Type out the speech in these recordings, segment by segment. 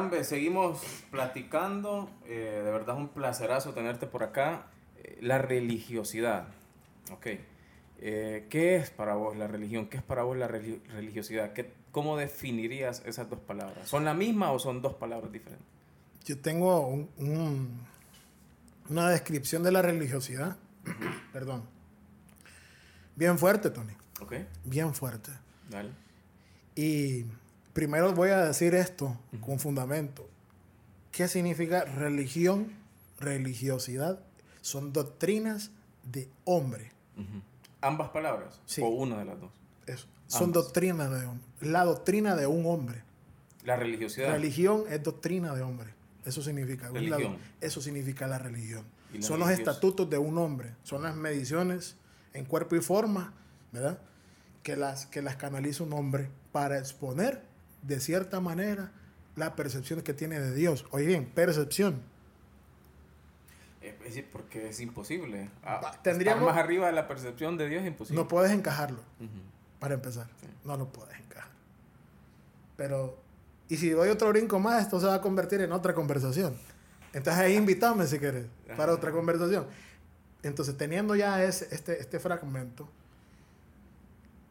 Arambe, seguimos platicando. Eh, de verdad es un placerazo tenerte por acá. Eh, la religiosidad. Ok. Eh, ¿Qué es para vos la religión? ¿Qué es para vos la religiosidad? ¿Qué, ¿Cómo definirías esas dos palabras? ¿Son la misma o son dos palabras diferentes? Yo tengo un, una descripción de la religiosidad. Perdón. Bien fuerte, Tony. Ok. Bien fuerte. Dale. Y primero voy a decir esto con fundamento. ¿Qué significa religión? Religiosidad. Son doctrinas de hombre. ¿Ambas palabras? Sí. ¿O una de las dos? Eso. Son doctrinas de hombre. La doctrina de un hombre. La religiosidad. Religión es doctrina de hombre. Eso significa. Religión. Eso significa la religión. ¿Y la Son los estatutos de un hombre. Son las mediciones en cuerpo y forma, ¿verdad? Que las, que las canaliza un hombre para exponer de cierta manera la percepción que tiene de Dios. Oye bien, percepción. Es decir, porque es imposible. Ah, Va, estar tendríamos- más arriba de la percepción de Dios es imposible. No puedes encajarlo, para empezar. Sí. No lo puedes encajar. Pero, y si doy otro brinco más, esto se va a convertir en otra conversación. Entonces ahí invítame si quieres, para otra conversación. Entonces, teniendo ya ese, este, este fragmento,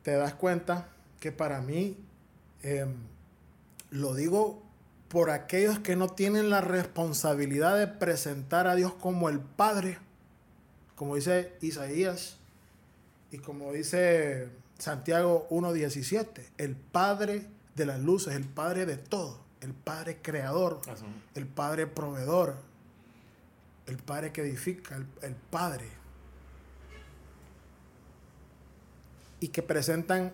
te das cuenta que para mí, em, lo digo por aquellos que no tienen la responsabilidad de presentar a Dios como el Padre, como dice Isaías, y como dice Santiago 1.17, el Padre de las luces, el Padre de todo, el Padre creador, el Padre proveedor, el Padre que edifica, el, el Padre. Y que presentan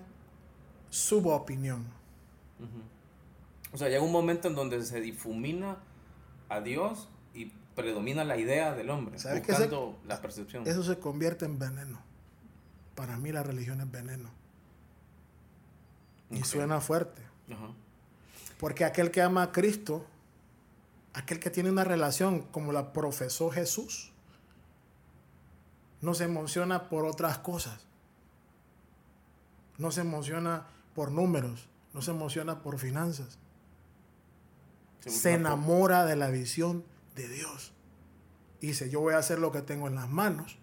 su opinión. O sea, llega un momento en donde se difumina a Dios y predomina la idea del hombre, ¿Sabes buscando la percepción. Eso se convierte en veneno. Para mí la religión es veneno. Y suena fuerte. Ajá. Porque aquel que ama a Cristo, aquel que tiene una relación como la profesó Jesús, no se emociona por otras cosas. No se emociona por números, no se emociona por finanzas. Se enamora de la visión de Dios. Y dice, yo voy a hacer lo que tengo en las manos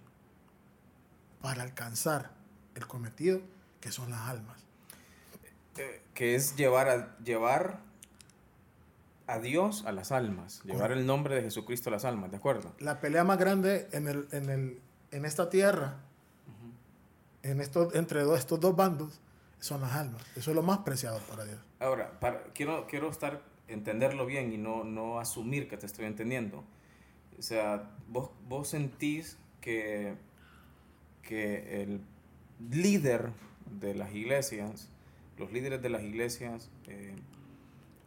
para alcanzar el cometido que son las almas. eh, que es llevar a, llevar a Dios a las almas, llevar el nombre de Jesucristo a las almas, ¿de acuerdo? La pelea más grande en, el, en, el, en esta tierra, en estos, entre dos- estos dos bandos, son las almas. Eso es lo más preciado para Dios. Ahora, para- quiero, quiero estar, entenderlo bien y no, no asumir que te estoy entendiendo. O sea, vos, vos sentís que, que el líder de las iglesias, los líderes de las iglesias, eh,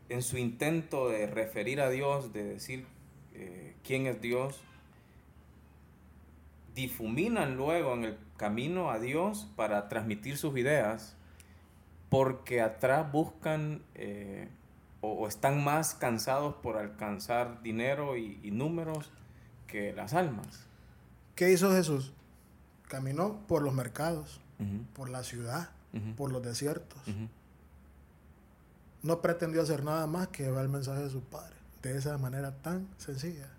en su intento de referir a Dios, de decir eh, quién es Dios, difuminan luego en el camino a Dios para transmitir sus ideas, porque atrás buscan eh, o, o están más cansados por alcanzar dinero y, y números que las almas. ¿Qué hizo Jesús? Caminó por los mercados, por la ciudad, por los desiertos. No pretendió hacer nada más que llevar el mensaje de su Padre. De esa manera tan sencilla.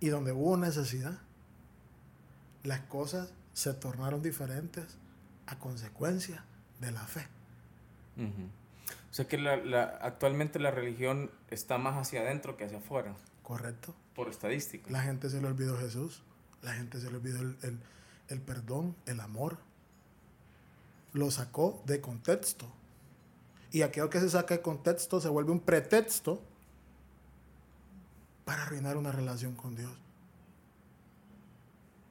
Y donde hubo necesidad, las cosas se tornaron diferentes a consecuencia de la fe. O sea que la- la- actualmente la religión está más hacia adentro que hacia afuera, ¿Correcto? por estadística. La gente se le olvidó Jesús. La gente se le olvidó el, el- el perdón, el amor. Lo sacó de contexto. Y aquello que se saca de contexto se vuelve un pretexto para arruinar una relación con Dios.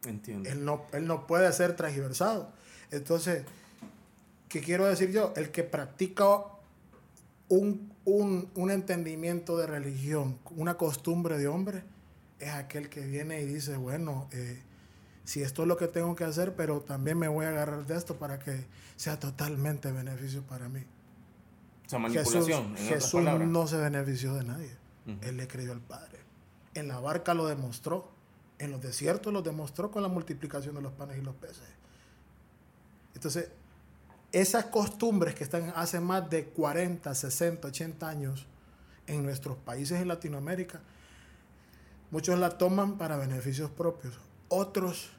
Entiendo. Él no, él no puede ser transversado. Entonces, ¿qué quiero decir yo? El que practica un, un, un entendimiento de religión, una costumbre de hombre, es aquel que viene y dice, bueno, eh, si esto es lo que tengo que hacer, pero también me voy a agarrar de esto para que sea totalmente beneficio para mí. o sea, Jesús, manipulación, en otras Jesús no se benefició de nadie. Ujú. Él le creyó al Padre. En la barca lo demostró. En los desiertos lo demostró con la multiplicación de los panes y los peces. Entonces, esas costumbres que están hace más de 40, 60, 80 años, en nuestros países en Latinoamérica, muchos la toman para beneficios propios, otros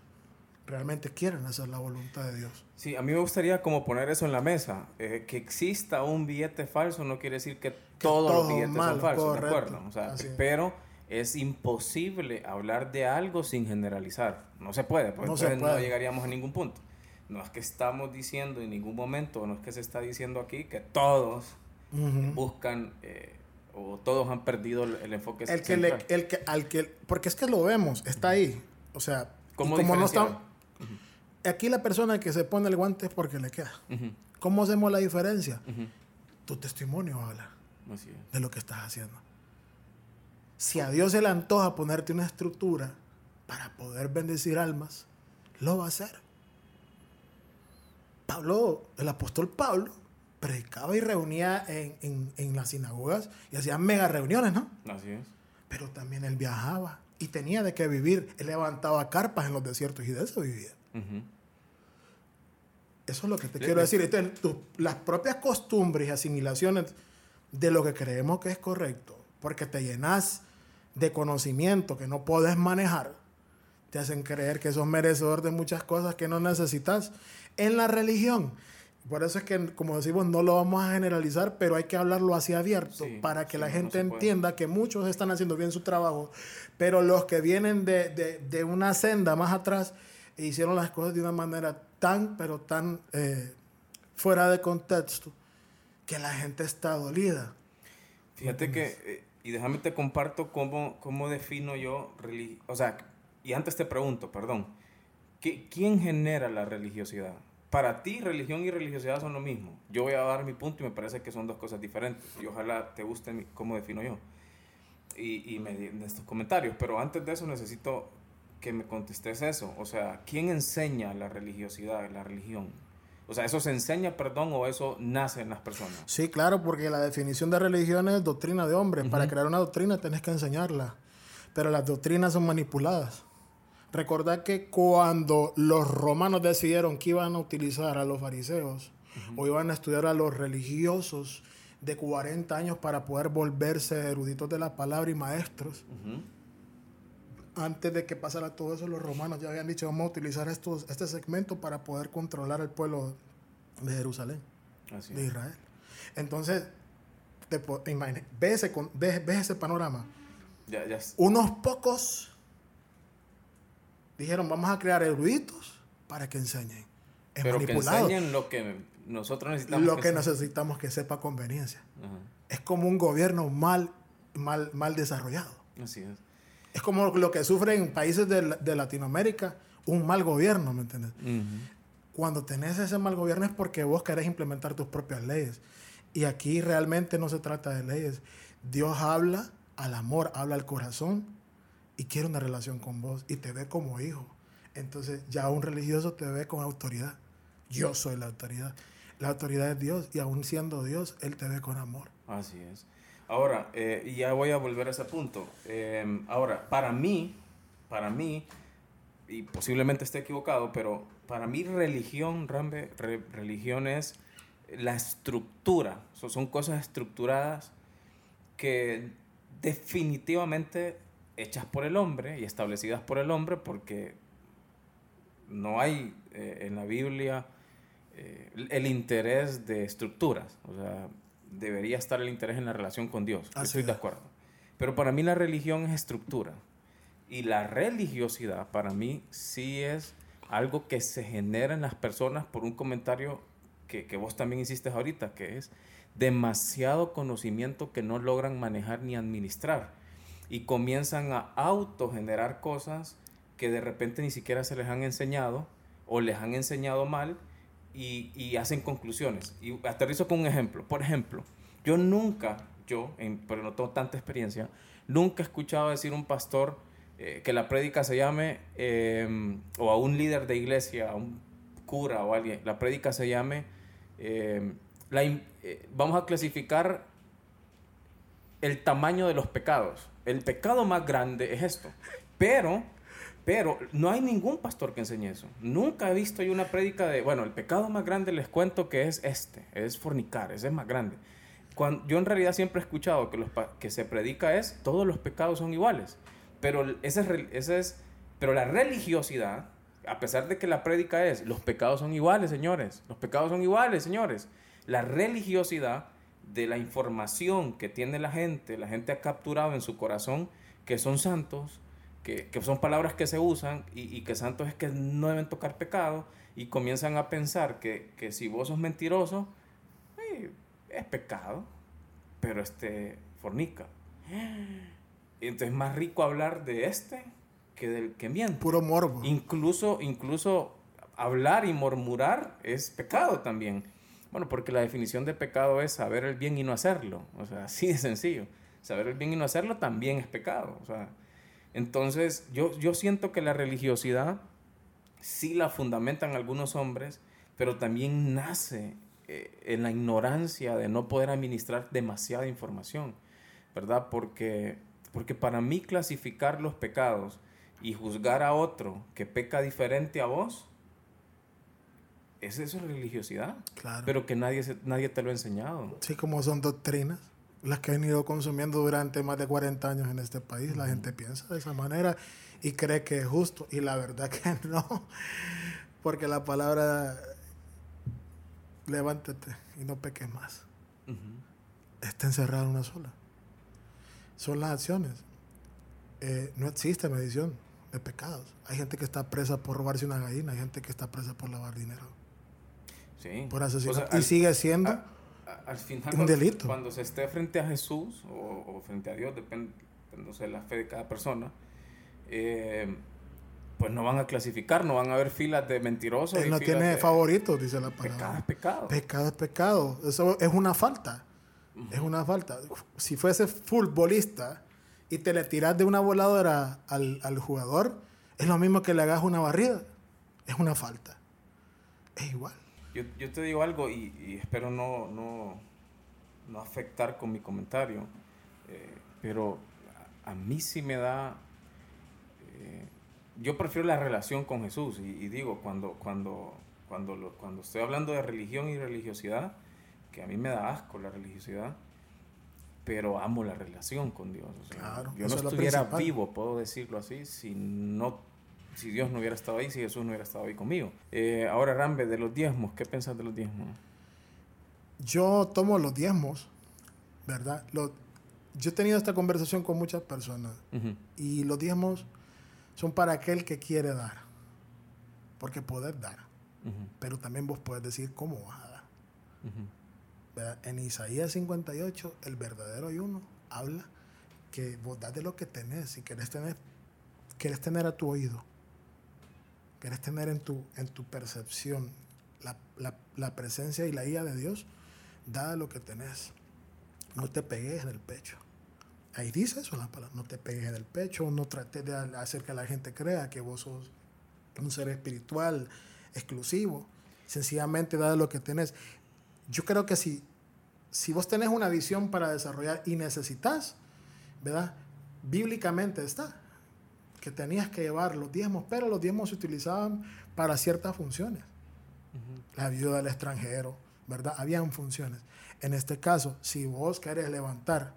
realmente quieren hacer la voluntad de Dios. Sí, a mí me gustaría como poner eso en la mesa. Eh, que exista un billete falso no quiere decir que, todos los billetes son falsos, ¿de acuerdo? O sea, pero es imposible hablar de algo sin generalizar. No se puede, porque entonces no llegaríamos a ningún punto. No es que estamos diciendo en ningún momento, no es que se está diciendo aquí que todos buscan eh, o todos han perdido el, enfoque el que, le, el que al que porque es que lo vemos, está ahí. O sea, como no está Aquí la persona que se pone el guante es porque le queda. ¿Cómo hacemos la diferencia? Tu testimonio habla de lo que estás haciendo. Si a Dios se le antoja ponerte una estructura para poder bendecir almas, lo va a hacer. Pablo, el apóstol Pablo, predicaba y reunía en, en, las sinagogas y hacía mega reuniones, ¿no? Así es. Pero también él viajaba y tenía de qué vivir. Él levantaba carpas en los desiertos y de eso vivía. Eso es lo que te quiero decir. las propias costumbres y asimilaciones de lo que creemos que es correcto, porque te llenas de conocimiento que no puedes manejar, te hacen creer que sos merecedor de muchas cosas que no necesitas en la religión. Por eso es que, como decimos, no lo vamos a generalizar, pero hay que hablarlo así abierto para que la gente entienda que muchos están haciendo bien su trabajo, pero los que vienen de, de, de una senda más atrás e hicieron las cosas de una manera tan, pero tan eh, fuera de contexto que la gente está dolida. Fíjate que, eh, y déjame te comparto cómo, cómo defino yo, o sea, y antes te pregunto, perdón, ¿quién genera la religiosidad? Para ti, religión y religiosidad son lo mismo. Yo voy a dar mi punto y me parece que son dos cosas diferentes. Y ojalá te guste cómo defino yo. Y, y me, en estos comentarios. Pero antes de eso necesito que me contestes eso. O sea, ¿quién enseña la religiosidad, la religión? O sea, ¿eso se enseña, perdón, o eso nace en las personas? Sí, claro, porque la definición de religión es doctrina de hombres. Para crear una doctrina tenés que enseñarla. Pero las doctrinas son manipuladas. Recordad que cuando los romanos decidieron que iban a utilizar a los fariseos o iban a estudiar a los religiosos de 40 años para poder volverse eruditos de la palabra y maestros, antes de que pasara todo eso, los romanos ya habían dicho, vamos a utilizar estos, este segmento para poder controlar el pueblo de Jerusalén, de Israel. Entonces, te, ves ese, ese panorama. Unos pocos dijeron, vamos a crear eruditos para que enseñen. Pero que enseñen lo que nosotros necesitamos. Lo que, necesitamos que sepa conveniencia. Es como un gobierno mal, mal, mal desarrollado. Así es. Es como lo que sufren países de, Latinoamérica, un mal gobierno, ¿me entiendes? Cuando tenés ese mal gobierno es porque vos querés implementar tus propias leyes. Y aquí realmente no se trata de leyes. Dios habla al amor, habla al corazón y quiere una relación con vos y te ve como hijo. Entonces ya un religioso te ve con autoridad. Yo soy la autoridad. La autoridad es Dios y aún siendo Dios, Él te ve con amor. Así es. Ahora, eh, ya voy a volver a ese punto. Em, ahora, para mí, para mí, y posiblemente esté equivocado, pero para mí religión, Rambe, religión es la estructura. son cosas estructuradas que definitivamente hechas por el hombre y establecidas por el hombre porque no hay eh, en la Biblia eh, el interés de estructuras. O sea, debería estar el interés en la relación con Dios. Estoy de acuerdo. Pero para mí la religión es estructura. Y la religiosidad para mí sí es algo que se genera en las personas por un comentario que, que vos también hiciste ahorita, que es demasiado conocimiento que no logran manejar ni administrar. Y comienzan a autogenerar cosas que de repente ni siquiera se les han enseñado o les han enseñado mal y, hacen conclusiones. Y aterrizo con un ejemplo. Por ejemplo, yo nunca, yo, pero no tengo tanta experiencia, nunca he escuchado decir un pastor eh, que la prédica se llame, em, o a un líder de iglesia, a un cura o alguien, la prédica se llame, em, la, eh, vamos a clasificar el tamaño de los pecados. El pecado más grande es esto. Pero pero no hay ningún pastor que enseñe eso. Nunca he visto yo una prédica de, bueno, el pecado más grande les cuento que es este, es fornicar, ese es más grande. Cuando, yo en realidad siempre he escuchado que, los, que se predica es todos los pecados son iguales. Pero, ese es, ese es, pero la religiosidad, a pesar de que la prédica es los pecados son iguales, señores, los pecados son iguales, señores, la religiosidad de la información que tiene la gente, la gente ha capturado en su corazón que son santos, que, que son palabras que se usan y, y, que santos es que no deben tocar pecado y comienzan a pensar que, que si vos sos mentiroso, eh, es pecado, pero este fornica. Entonces es más rico hablar de este que del que miente. Puro morbo. Incluso, incluso hablar y murmurar es pecado también. Bueno, porque la definición de pecado es saber el bien y no hacerlo. O sea, así de sencillo. Saber el bien y no hacerlo también es pecado. O sea, entonces yo, yo siento que la religiosidad sí la fundamentan algunos hombres, pero también nace eh, en la ignorancia de no poder administrar demasiada información, ¿verdad? Porque, porque para mí clasificar los pecados y juzgar a otro que peca diferente a vos, es eso religiosidad. Claro. Pero que nadie, nadie te lo ha enseñado. Sí, como son doctrinas las que han ido consumiendo durante más de 40 años en este país. La gente piensa de esa manera y cree que es justo. Y la verdad que no. Porque la palabra levántate y no peques más. Está encerrada en una sola. Son las acciones. Eh, no existe medición de pecados. Hay gente que está presa por robarse una gallina, hay gente que está presa por lavar dinero. Sí. Por asesinato. y sigue siendo a, a, al final, un delito. Cuando se esté frente a Jesús o, o frente a Dios, depende de la fe de cada persona, eh, pues no van a clasificar, no van a haber filas de mentirosos. Él no tiene favoritos, dice la palabra. Pecado es pecado. Pecado es pecado. Eso es una falta. Uh -huh. Es una falta. Si fuese futbolista y te le tiras de una voladora al, al, jugador, es lo mismo que le hagas una barrida. Es una falta. Es igual. Yo, yo te digo algo y, y espero no, no, no, afectar con mi comentario, eh, pero a, a, mí sí me da... Eh, yo prefiero la relación con Jesús y, y digo, cuando, cuando, cuando, lo, cuando estoy hablando de religión y religiosidad, que a mí me da asco la religiosidad, pero amo la relación con Dios. O sea, claro, yo no estuviera vivo, puedo decirlo así, si no si Dios no hubiera estado ahí, si Jesús no hubiera estado ahí conmigo. Eh, ahora, Rambe, de los diezmos, ¿qué piensas de los diezmos? Yo tomo los diezmos, ¿verdad? Los, yo he tenido esta conversación con muchas personas uh -huh. y los diezmos son para aquel que quiere dar, porque poder dar, uh -huh. pero también vos puedes decir cómo vas a dar. Uh -huh. En Isaías 58, el verdadero ayuno habla que vos das de lo que tenés, si querés tener, querés tener a tu oído, querés tener en tu, en tu percepción la, la, presencia y la guía de Dios, da lo que tenés. No te pegues en el pecho. Ahí dice eso la palabra. No te pegues en el pecho, no trates de hacer que la gente crea que vos sos un ser espiritual exclusivo. Sencillamente da lo que tenés. Yo creo que si, si vos tenés una visión para desarrollar y necesitas, ¿verdad? Bíblicamente está que tenías que llevar los diezmos, pero los diezmos se utilizaban para ciertas funciones. Uh -huh. La ayuda del extranjero, ¿verdad? Habían funciones. En este caso, si vos querés levantar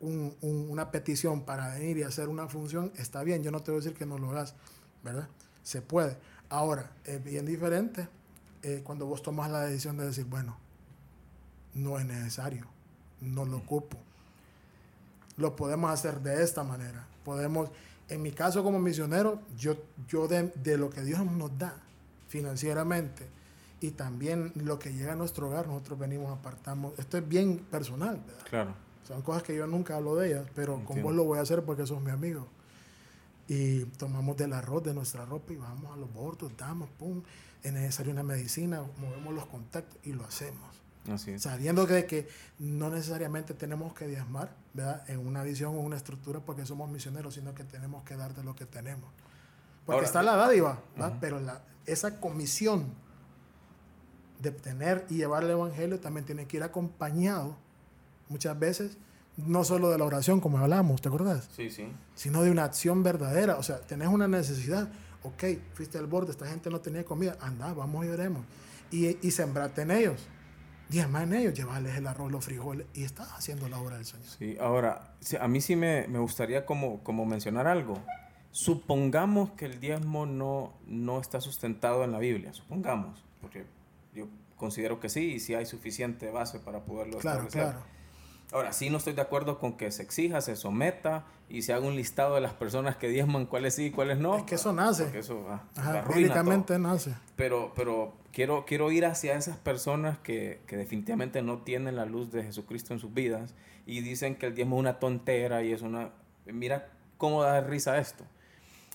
un, un, una petición para venir y hacer una función, está bien, yo no te voy a decir que no lo hagas, ¿verdad? Se puede. Ahora, es bien diferente eh, cuando vos tomas la decisión de decir, bueno, no es necesario, no lo ocupo. Lo podemos hacer de esta manera. Podemos, en mi caso como misionero, yo, yo de, de lo que Dios nos da financieramente y también lo que llega a nuestro hogar, nosotros venimos, apartamos. Esto es bien personal, ¿verdad? Claro. Son cosas que yo nunca hablo de ellas, pero Entiendo. con vos lo voy a hacer porque sos mi amigo. Y tomamos del arroz de nuestra ropa y vamos a los bordos, damos, pum, es necesaria una medicina, movemos los contactos y lo hacemos. Así es. Sabiendo que, que no necesariamente tenemos que diezmar, ¿verdad? En una visión o una estructura porque somos misioneros, sino que tenemos que dar de lo que tenemos. Porque Ahora, está la dádiva, uh -huh. pero la, esa comisión de tener y llevar el evangelio también tiene que ir acompañado muchas veces no solo de la oración como hablamos, ¿te acordás? Sí, sí. Sino de una acción verdadera, o sea, tenés una necesidad, ok, fuiste al borde, esta gente no tenía comida, anda, vamos y oremos y, y sembrate en ellos, diezma en ellos, llevarles el arroz, los frijoles y estás haciendo la obra del Señor. Sí, ahora, a mí sí me, me gustaría como, como mencionar algo. Supongamos que el diezmo no, no está sustentado en la Biblia, supongamos, porque yo considero que sí y si hay suficiente base para poderlo claro, establecer. Claro. Ahora, sí no estoy de acuerdo con que se exija, se someta y se haga un listado de las personas que diezman cuáles sí y cuáles no. Es que eso nace. Porque eso ah, Ajá, nace. Pero, pero quiero, quiero ir hacia esas personas que, que, definitivamente no tienen la luz de Jesucristo en sus vidas y dicen que el diezmo es una tontera y es una... Mira cómo da risa esto.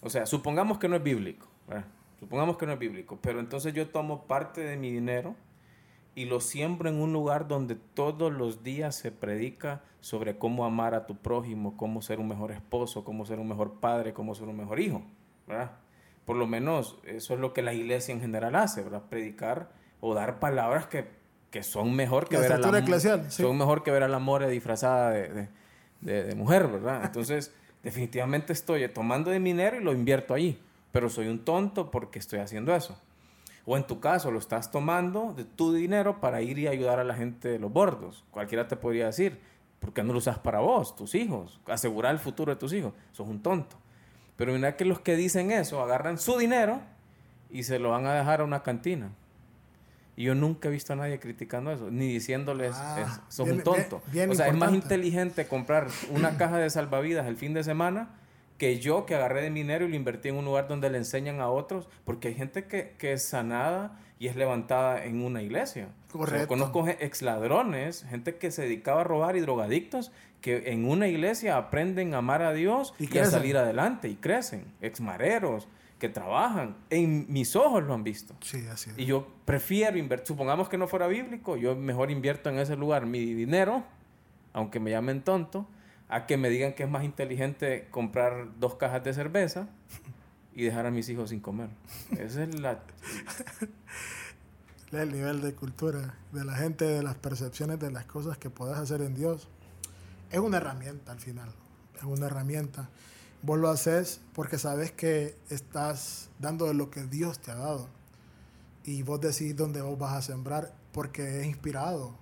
O sea, supongamos que no es bíblico. ¿verdad? Supongamos que no es bíblico, pero entonces yo tomo parte de mi dinero y lo siembro en un lugar donde todos los días se predica sobre cómo amar a tu prójimo, cómo ser un mejor esposo, cómo ser un mejor padre, cómo ser un mejor hijo, ¿verdad? Por lo menos eso es lo que la iglesia en general hace, ¿verdad? Predicar o dar palabras que, que son mejor que La ver a estructura la, eclesial, sí. son mejor que ver a la more disfrazada de, de, de- de mujer, ¿verdad? Entonces, definitivamente estoy tomando de mi dinero y lo invierto allí, pero soy un tonto porque estoy haciendo eso. O en tu caso, lo estás tomando de tu dinero para ir y ayudar a la gente de los bordos. Cualquiera te podría decir, ¿por qué no lo usas para vos, tus hijos? Asegurar el futuro de tus hijos. Sos un tonto. Pero mira que los que dicen eso agarran su dinero y se lo van a dejar a una cantina. Y yo nunca he visto a nadie criticando eso, ni diciéndoles, Ah, es- sos bien- un tonto. bien- bien o sea, es más inteligente comprar una caja de salvavidas el fin de semana que yo que agarré de dinero y lo invertí en un lugar donde le enseñan a otros, porque hay gente que, que es sanada y es levantada en una iglesia. O sea, Correcto. conozco ex ladrones, gente que se dedicaba a robar y drogadictos, que en una iglesia aprenden a amar a Dios Y y, a salir adelante y crecen. Ex mareros que trabajan. En mis ojos lo han visto. Sí, así es. Y yo prefiero invertir, supongamos que no fuera bíblico, yo mejor invierto en ese lugar mi dinero, aunque me llamen tonto, a que me digan que es más inteligente comprar dos cajas de cerveza y dejar a mis hijos sin comer. Esa es la... el nivel de cultura de la gente, de las percepciones de las cosas que puedes hacer en Dios. Es una herramienta al final, es una herramienta. Vos lo haces porque sabes que estás dando de lo que Dios te ha dado. Y vos decís dónde vos vas a sembrar porque es inspirado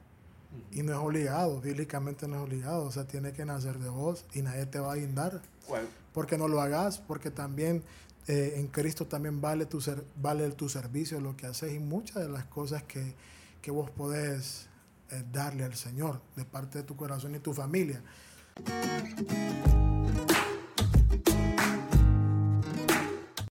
y no es obligado, bíblicamente no es obligado. O sea, tiene que nacer de vos y nadie te va a guindar ¿Cuál? porque no lo hagas, porque también eh, en Cristo también vale tu, ser, vale tu servicio, lo que haces y muchas de las cosas que, que vos podés eh, darle al Señor de parte de tu corazón y tu familia.